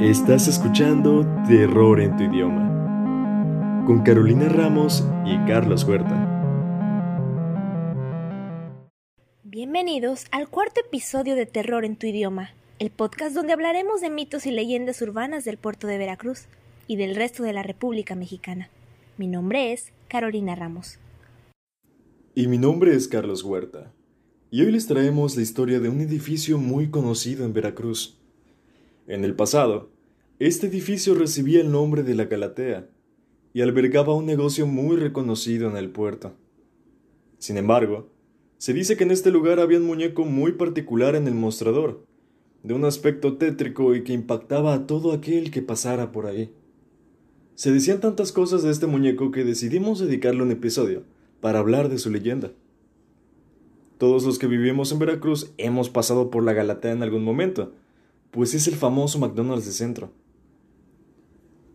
Estás escuchando Terror en tu idioma con Carolina Ramos y Carlos Huerta. Bienvenidos al cuarto episodio de Terror en tu idioma, el podcast donde hablaremos de mitos y leyendas urbanas del puerto de Veracruz y del resto de la República Mexicana. Mi nombre es Carolina Ramos. Y mi nombre es Carlos Huerta. Y hoy les traemos la historia de un edificio muy conocido en Veracruz. En el pasado, este edificio recibía el nombre de la Galatea y albergaba un negocio muy reconocido en el puerto. Sin embargo, se dice que en este lugar había un muñeco muy particular en el mostrador, de un aspecto tétrico y que impactaba a todo aquel que pasara por ahí. Se decían tantas cosas de este muñeco que decidimos dedicarle un episodio para hablar de su leyenda. Todos los que vivimos en Veracruz hemos pasado por la Galatea en algún momento, pues es el famoso McDonald's de centro.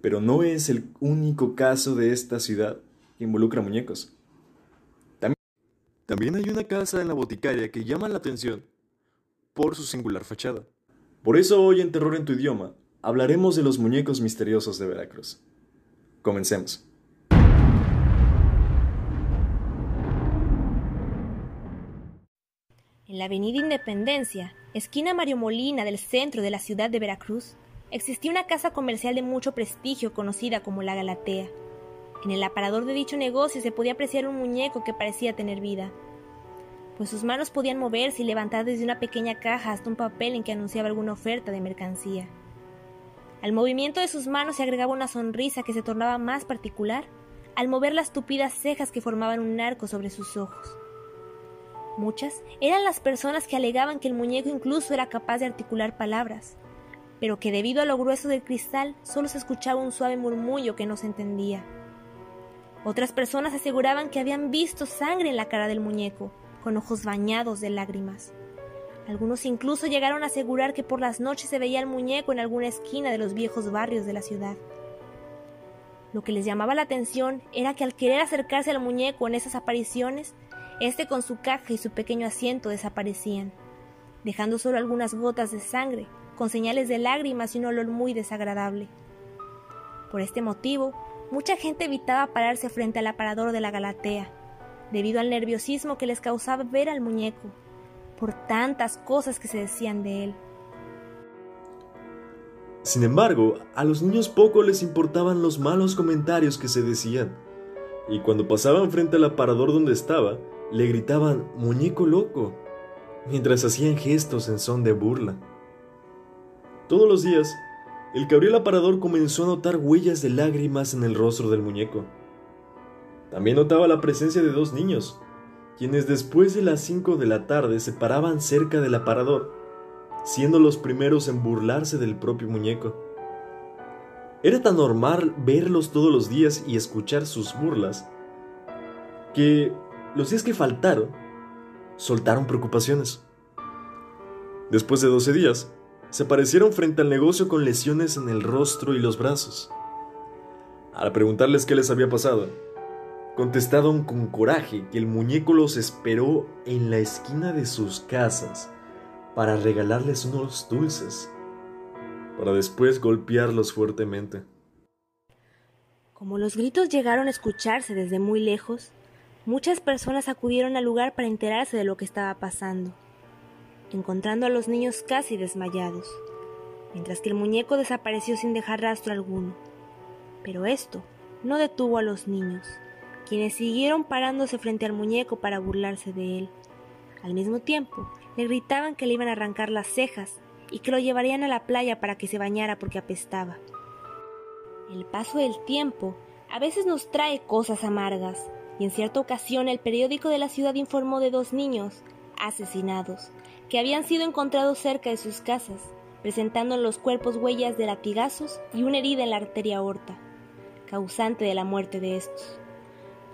Pero no es el único caso de esta ciudad que involucra muñecos. También, también hay una casa en la boticaria que llama la atención por su singular fachada. Por eso hoy en Terror en tu idioma hablaremos de los muñecos misteriosos de Veracruz. Comencemos. En la avenida Independencia, esquina Mario Molina del centro de la ciudad de Veracruz, existía una casa comercial de mucho prestigio conocida como La Galatea. En el aparador de dicho negocio se podía apreciar un muñeco que parecía tener vida, pues sus manos podían moverse y levantar desde una pequeña caja hasta un papel en que anunciaba alguna oferta de mercancía. Al movimiento de sus manos se agregaba una sonrisa que se tornaba más particular al mover las tupidas cejas que formaban un arco sobre sus ojos. Muchas eran las personas que alegaban que el muñeco incluso era capaz de articular palabras, pero que debido a lo grueso del cristal solo se escuchaba un suave murmullo que no se entendía. Otras personas aseguraban que habían visto sangre en la cara del muñeco, con ojos bañados de lágrimas. Algunos incluso llegaron a asegurar que por las noches se veía el muñeco en alguna esquina de los viejos barrios de la ciudad. Lo que les llamaba la atención era que al querer acercarse al muñeco en esas apariciones, este con su caja y su pequeño asiento desaparecían, dejando solo algunas gotas de sangre, con señales de lágrimas y un olor muy desagradable. Por este motivo, mucha gente evitaba pararse frente al aparador de la Galatea, debido al nerviosismo que les causaba ver al muñeco, por tantas cosas que se decían de él. Sin embargo, a los niños poco les importaban los malos comentarios que se decían, y cuando pasaban frente al aparador donde estaba, le gritaban muñeco loco, mientras hacían gestos en son de burla. Todos los días, el aparador comenzó a notar huellas de lágrimas en el rostro del muñeco. También notaba la presencia de dos niños, quienes después de las 5 de la tarde se paraban cerca del aparador, siendo los primeros en burlarse del propio muñeco. Era tan normal verlos todos los días y escuchar sus burlas, que los días que faltaron, soltaron preocupaciones. Después de 12 días, se aparecieron frente al negocio con lesiones en el rostro y los brazos. Al preguntarles qué les había pasado, contestaron con coraje que el muñeco los esperó en la esquina de sus casas para regalarles unos dulces, para después golpearlos fuertemente. Como los gritos llegaron a escucharse desde muy lejos, muchas personas acudieron al lugar para enterarse de lo que estaba pasando, encontrando a los niños casi desmayados, mientras que el muñeco desapareció sin dejar rastro alguno. Pero esto no detuvo a los niños quienes siguieron parándose frente al muñeco para burlarse de él. Al mismo tiempo, le gritaban que le iban a arrancar las cejas y que lo llevarían a la playa para que se bañara porque apestaba. El paso del tiempo a veces nos trae cosas amargas, y en cierta ocasión el periódico de la ciudad informó de dos niños asesinados que habían sido encontrados cerca de sus casas, presentando en los cuerpos huellas de latigazos y una herida en la arteria aorta, causante de la muerte de estos.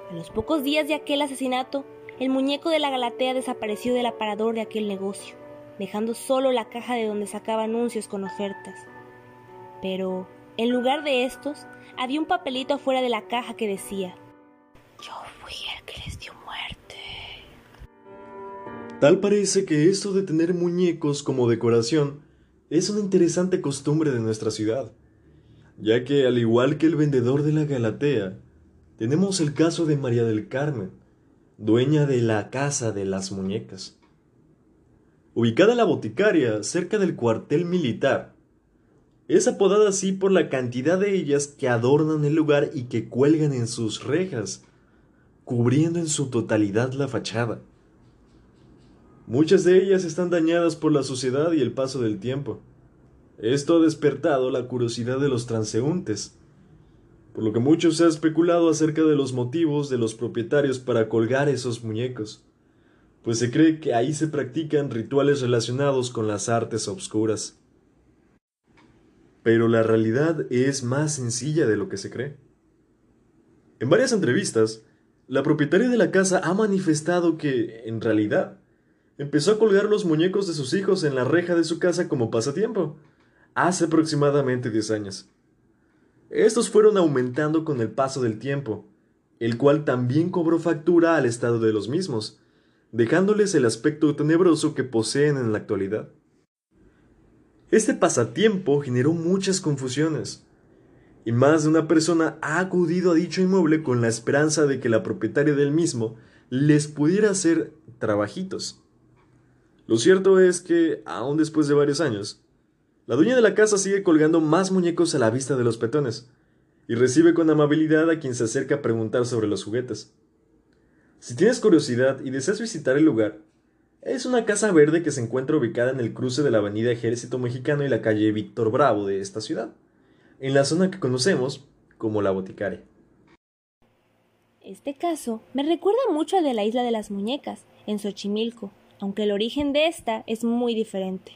A los pocos días de aquel asesinato, el muñeco de la Galatea desapareció del aparador de aquel negocio, dejando solo la caja de donde sacaba anuncios con ofertas. Pero, en lugar de estos, había un papelito afuera de la caja que decía, Tal parece que esto de tener muñecos como decoración es una interesante costumbre de nuestra ciudad, ya que al igual que el vendedor de la Galatea, tenemos el caso de María del Carmen, dueña de la Casa de las Muñecas. Ubicada en la boticaria, cerca del cuartel militar, es apodada así por la cantidad de ellas que adornan el lugar y que cuelgan en sus rejas, cubriendo en su totalidad la fachada. Muchas de ellas están dañadas por la suciedad y el paso del tiempo. Esto ha despertado la curiosidad de los transeúntes, por lo que mucho se ha especulado acerca de los motivos de los propietarios para colgar esos muñecos, pues se cree que ahí se practican rituales relacionados con las artes obscuras. Pero la realidad es más sencilla de lo que se cree. En varias entrevistas, la propietaria de la casa ha manifestado que, en realidad, empezó a colgar los muñecos de sus hijos en la reja de su casa como pasatiempo, hace aproximadamente 10 años. Estos fueron aumentando con el paso del tiempo, el cual también cobró factura al estado de los mismos, dejándoles el aspecto tenebroso que poseen en la actualidad. Este pasatiempo generó muchas confusiones, y más de una persona ha acudido a dicho inmueble con la esperanza de que la propietaria del mismo les pudiera hacer trabajitos. Lo cierto es que, aún después de varios años, la dueña de la casa sigue colgando más muñecos a la vista de los petones, y recibe con amabilidad a quien se acerca a preguntar sobre los juguetes. Si tienes curiosidad y deseas visitar el lugar, es una casa verde que se encuentra ubicada en el cruce de la avenida Ejército Mexicano y la calle Víctor Bravo de esta ciudad, en la zona que conocemos como la Boticaria. Este caso me recuerda mucho al de la isla de las muñecas, en Xochimilco, aunque el origen de esta es muy diferente.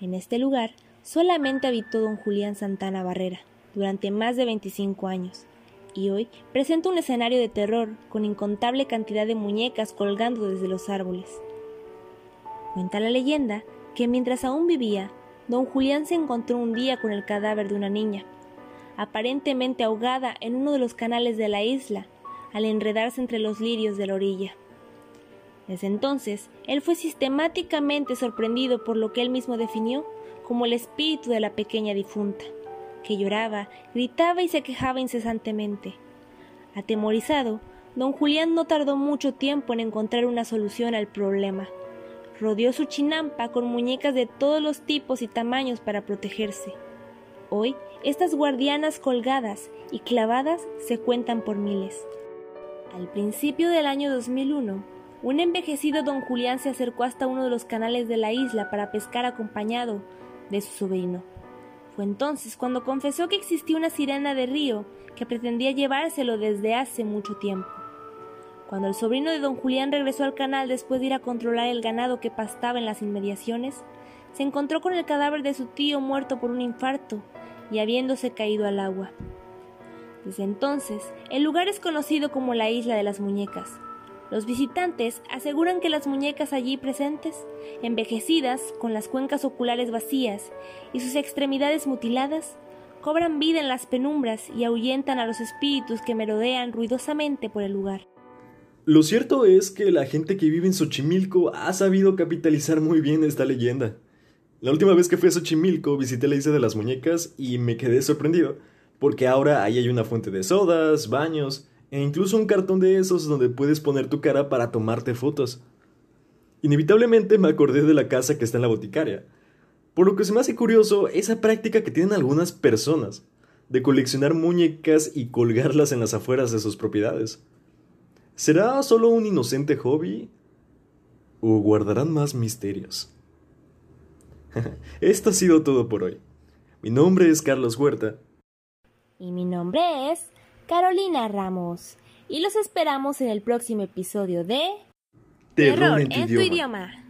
En este lugar solamente habitó don Julián Santana Barrera durante más de 25 años, y hoy presenta un escenario de terror con incontable cantidad de muñecas colgando desde los árboles. Cuenta la leyenda que mientras aún vivía, don Julián se encontró un día con el cadáver de una niña, aparentemente ahogada en uno de los canales de la isla, al enredarse entre los lirios de la orilla. Desde entonces, él fue sistemáticamente sorprendido por lo que él mismo definió como el espíritu de la pequeña difunta, que lloraba, gritaba y se quejaba incesantemente. Atemorizado, don Julián no tardó mucho tiempo en encontrar una solución al problema rodeó su chinampa con muñecas de todos los tipos y tamaños para protegerse. Hoy, estas guardianas colgadas y clavadas se cuentan por miles. Al principio del año 2001, un envejecido don Julián se acercó hasta uno de los canales de la isla para pescar acompañado de su sobrino. Fue entonces cuando confesó que existía una sirena de río que pretendía llevárselo desde hace mucho tiempo. Cuando el sobrino de don Julián regresó al canal después de ir a controlar el ganado que pastaba en las inmediaciones, se encontró con el cadáver de su tío muerto por un infarto y habiéndose caído al agua. Desde entonces, el lugar es conocido como la Isla de las Muñecas. Los visitantes aseguran que las muñecas allí presentes, envejecidas, con las cuencas oculares vacías y sus extremidades mutiladas, cobran vida en las penumbras y ahuyentan a los espíritus que merodean ruidosamente por el lugar. Lo cierto es que la gente que vive en Xochimilco ha sabido capitalizar muy bien esta leyenda. La última vez que fui a Xochimilco visité la isla de las muñecas y me quedé sorprendido, porque ahora ahí hay una fuente de sodas, baños e incluso un cartón de esos donde puedes poner tu cara para tomarte fotos. Inevitablemente me acordé de la casa que está en la boticaria, por lo que se me hace curioso esa práctica que tienen algunas personas, de coleccionar muñecas y colgarlas en las afueras de sus propiedades. ¿Será solo un inocente hobby? ¿O guardarán más misterios? Esto ha sido todo por hoy. Mi nombre es Carlos Huerta. Y mi nombre es Carolina Ramos. Y los esperamos en el próximo episodio de Terror, en, tu, idioma.